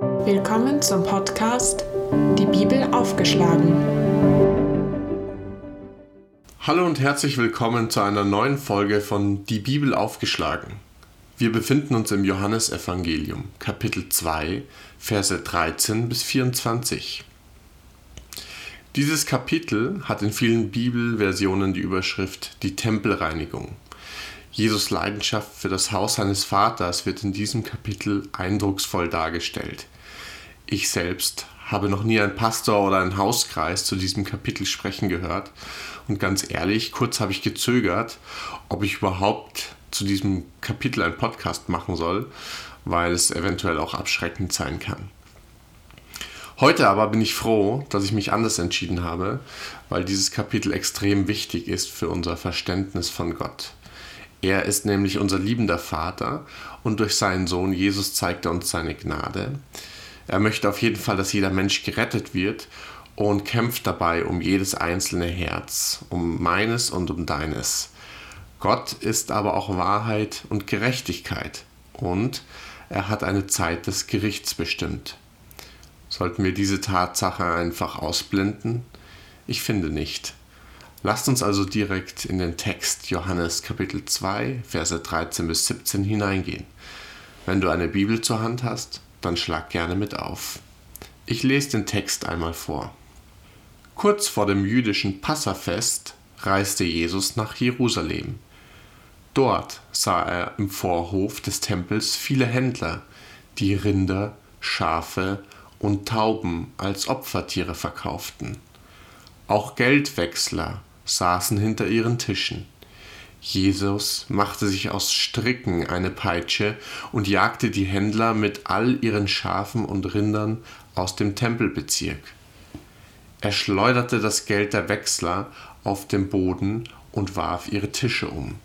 Willkommen zum Podcast Die Bibel aufgeschlagen. Hallo und herzlich willkommen zu einer neuen Folge von Die Bibel aufgeschlagen. Wir befinden uns im Johannesevangelium, Kapitel 2, Verse 13 bis 24. Dieses Kapitel hat in vielen Bibelversionen die Überschrift Die Tempelreinigung. Jesus Leidenschaft für das Haus seines Vaters wird in diesem Kapitel eindrucksvoll dargestellt. Ich selbst habe noch nie einen Pastor oder einen Hauskreis zu diesem Kapitel sprechen gehört. Und ganz ehrlich, kurz habe ich gezögert, ob ich überhaupt zu diesem Kapitel einen Podcast machen soll, weil es eventuell auch abschreckend sein kann. Heute aber bin ich froh, dass ich mich anders entschieden habe, weil dieses Kapitel extrem wichtig ist für unser Verständnis von Gott. Er ist nämlich unser liebender Vater und durch seinen Sohn Jesus zeigt er uns seine Gnade. Er möchte auf jeden Fall, dass jeder Mensch gerettet wird und kämpft dabei um jedes einzelne Herz, um meines und um deines. Gott ist aber auch Wahrheit und Gerechtigkeit und er hat eine Zeit des Gerichts bestimmt. Sollten wir diese Tatsache einfach ausblenden? Ich finde nicht. Lasst uns also direkt in den Text Johannes Kapitel 2, Verse 13 bis 17 hineingehen. Wenn du eine Bibel zur Hand hast, dann schlag gerne mit auf. Ich lese den Text einmal vor. Kurz vor dem jüdischen Passafest reiste Jesus nach Jerusalem. Dort sah er im Vorhof des Tempels viele Händler, die Rinder, Schafe und Tauben als Opfertiere verkauften. Auch Geldwechsler saßen hinter ihren Tischen. Jesus machte sich aus Stricken eine Peitsche und jagte die Händler mit all ihren Schafen und Rindern aus dem Tempelbezirk. Er schleuderte das Geld der Wechsler auf den Boden und warf ihre Tische um.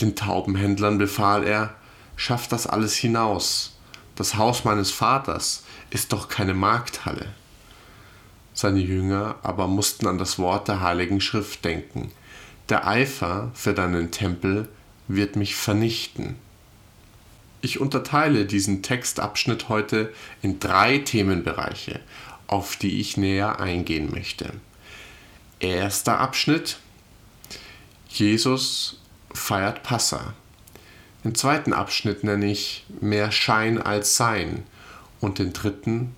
Den Taubenhändlern befahl er, schafft das alles hinaus. Das Haus meines Vaters ist doch keine Markthalle. Seine Jünger aber mussten an das Wort der heiligen Schrift denken. Der Eifer für deinen Tempel wird mich vernichten. Ich unterteile diesen Textabschnitt heute in drei Themenbereiche, auf die ich näher eingehen möchte. Erster Abschnitt Jesus feiert Passa. Den zweiten Abschnitt nenne ich mehr Schein als Sein und den dritten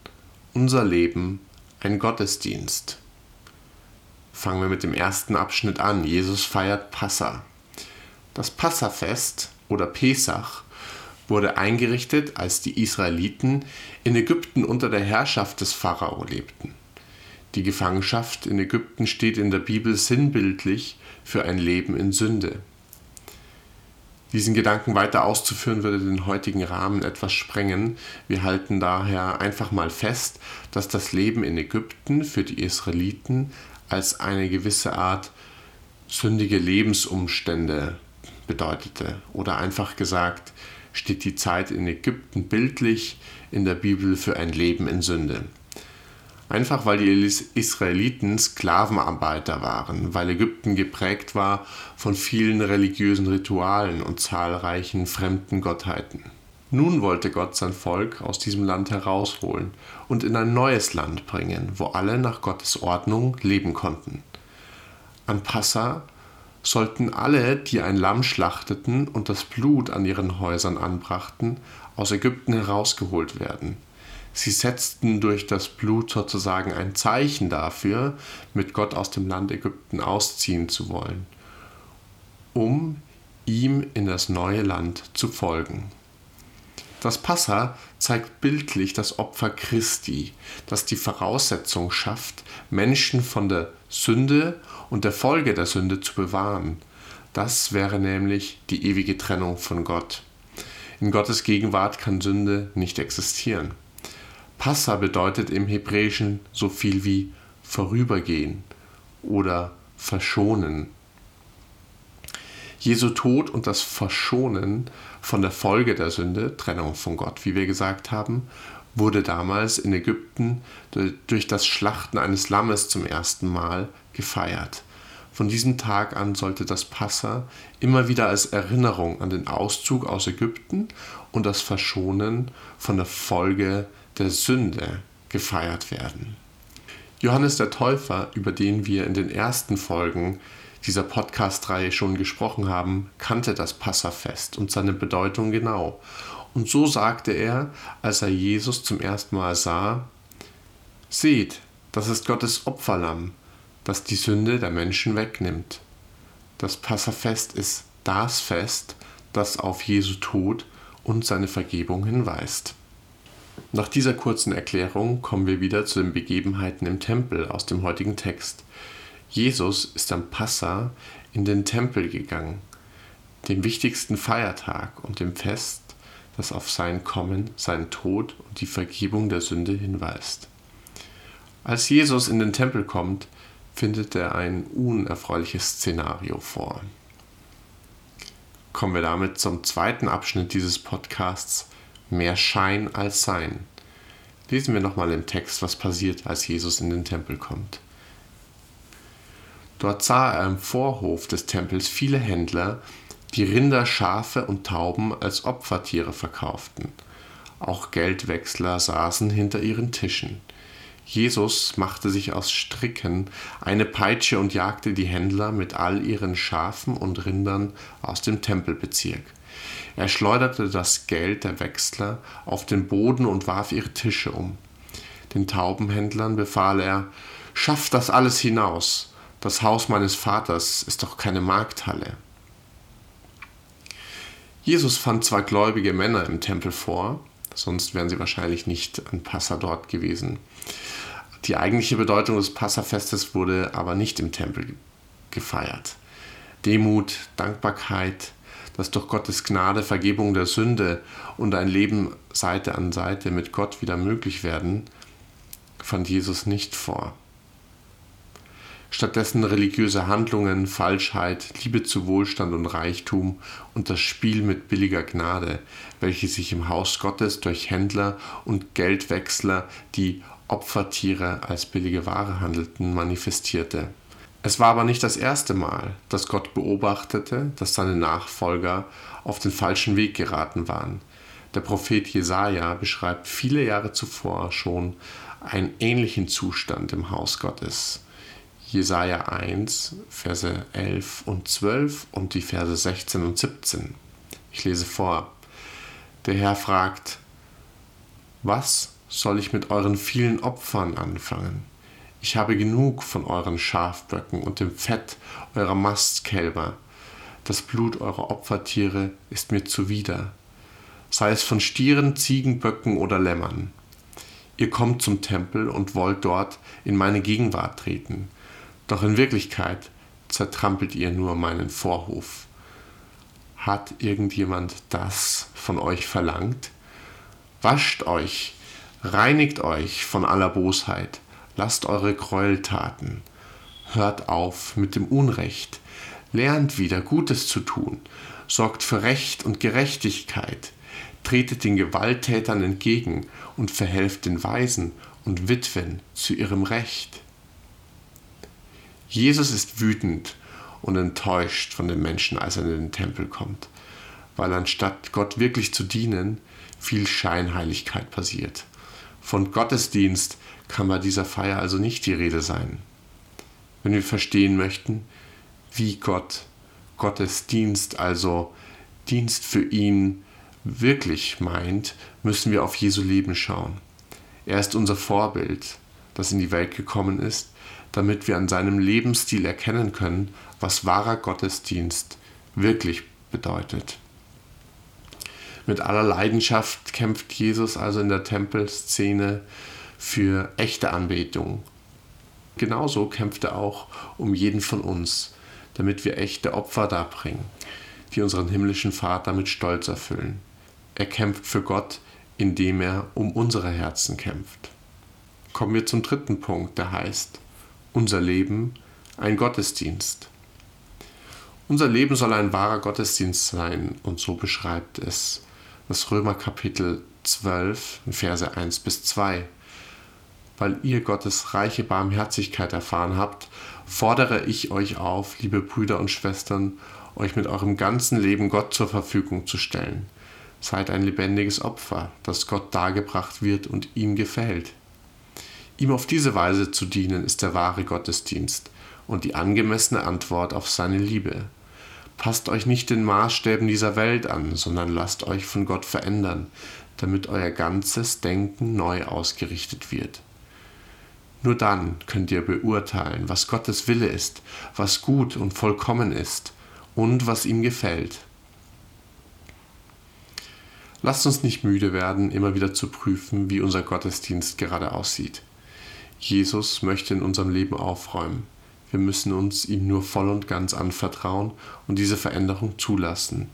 unser Leben ein Gottesdienst. Fangen wir mit dem ersten Abschnitt an. Jesus feiert Passa. Das Passafest oder Pesach wurde eingerichtet, als die Israeliten in Ägypten unter der Herrschaft des Pharao lebten. Die Gefangenschaft in Ägypten steht in der Bibel sinnbildlich für ein Leben in Sünde. Diesen Gedanken weiter auszuführen würde den heutigen Rahmen etwas sprengen. Wir halten daher einfach mal fest, dass das Leben in Ägypten für die Israeliten als eine gewisse Art sündige Lebensumstände bedeutete. Oder einfach gesagt, steht die Zeit in Ägypten bildlich in der Bibel für ein Leben in Sünde. Einfach weil die Israeliten Sklavenarbeiter waren, weil Ägypten geprägt war von vielen religiösen Ritualen und zahlreichen fremden Gottheiten. Nun wollte Gott sein Volk aus diesem Land herausholen und in ein neues Land bringen, wo alle nach Gottes Ordnung leben konnten. An Passa sollten alle, die ein Lamm schlachteten und das Blut an ihren Häusern anbrachten, aus Ägypten herausgeholt werden – Sie setzten durch das Blut sozusagen ein Zeichen dafür, mit Gott aus dem Land Ägypten ausziehen zu wollen, um ihm in das neue Land zu folgen. Das Passa zeigt bildlich das Opfer Christi, das die Voraussetzung schafft, Menschen von der Sünde und der Folge der Sünde zu bewahren. Das wäre nämlich die ewige Trennung von Gott. In Gottes Gegenwart kann Sünde nicht existieren. Passa bedeutet im Hebräischen so viel wie vorübergehen oder verschonen. Jesu Tod und das Verschonen von der Folge der Sünde, Trennung von Gott, wie wir gesagt haben, wurde damals in Ägypten durch das Schlachten eines Lammes zum ersten Mal gefeiert. Von diesem Tag an sollte das Passa immer wieder als Erinnerung an den Auszug aus Ägypten und das Verschonen von der Folge der Sünde gefeiert werden. Johannes der Täufer, über den wir in den ersten Folgen dieser Podcast-Reihe schon gesprochen haben, kannte das Passafest und seine Bedeutung genau. Und so sagte er, als er Jesus zum ersten Mal sah, Seht, das ist Gottes Opferlamm, das die Sünde der Menschen wegnimmt. Das Passafest ist das Fest, das auf Jesu Tod und seine Vergebung hinweist. Nach dieser kurzen Erklärung kommen wir wieder zu den Begebenheiten im Tempel aus dem heutigen Text. Jesus ist am Passa in den Tempel gegangen, dem wichtigsten Feiertag und dem Fest, das auf sein Kommen, seinen Tod und die Vergebung der Sünde hinweist. Als Jesus in den Tempel kommt, findet er ein unerfreuliches Szenario vor. Kommen wir damit zum zweiten Abschnitt dieses Podcasts, mehr Schein als Sein. Lesen wir nochmal im Text, was passiert, als Jesus in den Tempel kommt. Dort sah er im Vorhof des Tempels viele Händler, die Rinder, Schafe und Tauben als Opfertiere verkauften. Auch Geldwechsler saßen hinter ihren Tischen. Jesus machte sich aus Stricken eine Peitsche und jagte die Händler mit all ihren Schafen und Rindern aus dem Tempelbezirk. Er schleuderte das Geld der Wechsler auf den Boden und warf ihre Tische um. Den Taubenhändlern befahl er, Schafft das alles hinaus, das Haus meines Vaters ist doch keine Markthalle. Jesus fand zwar gläubige Männer im Tempel vor, sonst wären sie wahrscheinlich nicht an Passa dort gewesen. Die eigentliche Bedeutung des Passafestes wurde aber nicht im Tempel gefeiert. Demut, Dankbarkeit, dass durch Gottes Gnade Vergebung der Sünde und ein Leben Seite an Seite mit Gott wieder möglich werden, fand Jesus nicht vor. Stattdessen religiöse Handlungen, Falschheit, Liebe zu Wohlstand und Reichtum und das Spiel mit billiger Gnade, welche sich im Haus Gottes durch Händler und Geldwechsler, die Opfertiere als billige Ware handelten, manifestierte. Es war aber nicht das erste Mal, dass Gott beobachtete, dass seine Nachfolger auf den falschen Weg geraten waren. Der Prophet Jesaja beschreibt viele Jahre zuvor schon einen ähnlichen Zustand im Haus Gottes. Jesaja 1, Verse 11 und 12 und die Verse 16 und 17. Ich lese vor. Der Herr fragt: Was soll ich mit euren vielen Opfern anfangen? Ich habe genug von euren Schafböcken und dem Fett eurer Mastkälber. Das Blut eurer Opfertiere ist mir zuwider, sei es von Stieren, Ziegenböcken oder Lämmern. Ihr kommt zum Tempel und wollt dort in meine Gegenwart treten, doch in Wirklichkeit zertrampelt ihr nur meinen Vorhof. Hat irgendjemand das von euch verlangt? Wascht euch, reinigt euch von aller Bosheit, lasst eure Gräueltaten. Hört auf mit dem Unrecht, lernt wieder Gutes zu tun, sorgt für Recht und Gerechtigkeit, tretet den Gewalttätern entgegen und verhelft den Waisen und Witwen zu ihrem Recht. Jesus ist wütend und enttäuscht von den Menschen, als er in den Tempel kommt, weil anstatt Gott wirklich zu dienen, viel Scheinheiligkeit passiert. Von Gottesdienst kann bei dieser Feier also nicht die Rede sein. Wenn wir verstehen möchten, wie Gott Gottes Dienst, also Dienst für ihn, wirklich meint, müssen wir auf Jesu Leben schauen. Er ist unser Vorbild, das in die Welt gekommen ist, damit wir an seinem Lebensstil erkennen können, was wahrer Gottesdienst wirklich bedeutet. Mit aller Leidenschaft kämpft Jesus also in der Tempelszene für echte Anbetung. Genauso kämpft er auch um jeden von uns, damit wir echte Opfer darbringen, die unseren himmlischen Vater mit Stolz erfüllen. Er kämpft für Gott, indem er um unsere Herzen kämpft. Kommen wir zum dritten Punkt, der heißt, unser Leben ein Gottesdienst. Unser Leben soll ein wahrer Gottesdienst sein und so beschreibt es das Römer Kapitel 12, Verse 1 bis 2. weil ihr Gottes reiche Barmherzigkeit erfahren habt, fordere ich euch auf, liebe Brüder und Schwestern, euch mit eurem ganzen Leben Gott zur Verfügung zu stellen. Seid ein lebendiges Opfer, das Gott dargebracht wird und ihm gefällt. Ihm auf diese Weise zu dienen, ist der wahre Gottesdienst und die angemessene Antwort auf seine Liebe. Passt euch nicht den Maßstäben dieser Welt an, sondern lasst euch von Gott verändern, damit euer ganzes Denken neu ausgerichtet wird. Nur dann könnt ihr beurteilen, was Gottes Wille ist, was gut und vollkommen ist und was ihm gefällt. Lasst uns nicht müde werden, immer wieder zu prüfen, wie unser Gottesdienst gerade aussieht. Jesus möchte in unserem Leben aufräumen. Wir müssen uns ihm nur voll und ganz anvertrauen und diese Veränderung zulassen.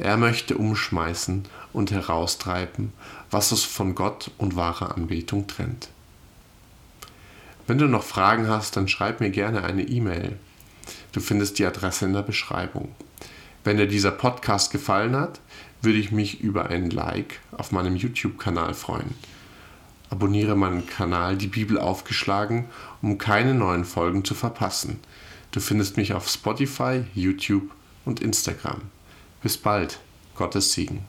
Er möchte umschmeißen und heraustreiben, was uns von Gott und wahrer Anbetung trennt. Wenn du noch Fragen hast, dann schreib mir gerne eine E-Mail. Du findest die Adresse in der Beschreibung. Wenn dir dieser Podcast gefallen hat, würde ich mich über ein Like auf meinem YouTube-Kanal freuen. Abonniere meinen Kanal Die Bibel aufgeschlagen, um keine neuen Folgen zu verpassen. Du findest mich auf Spotify, YouTube und Instagram. Bis bald. Gottes Segen.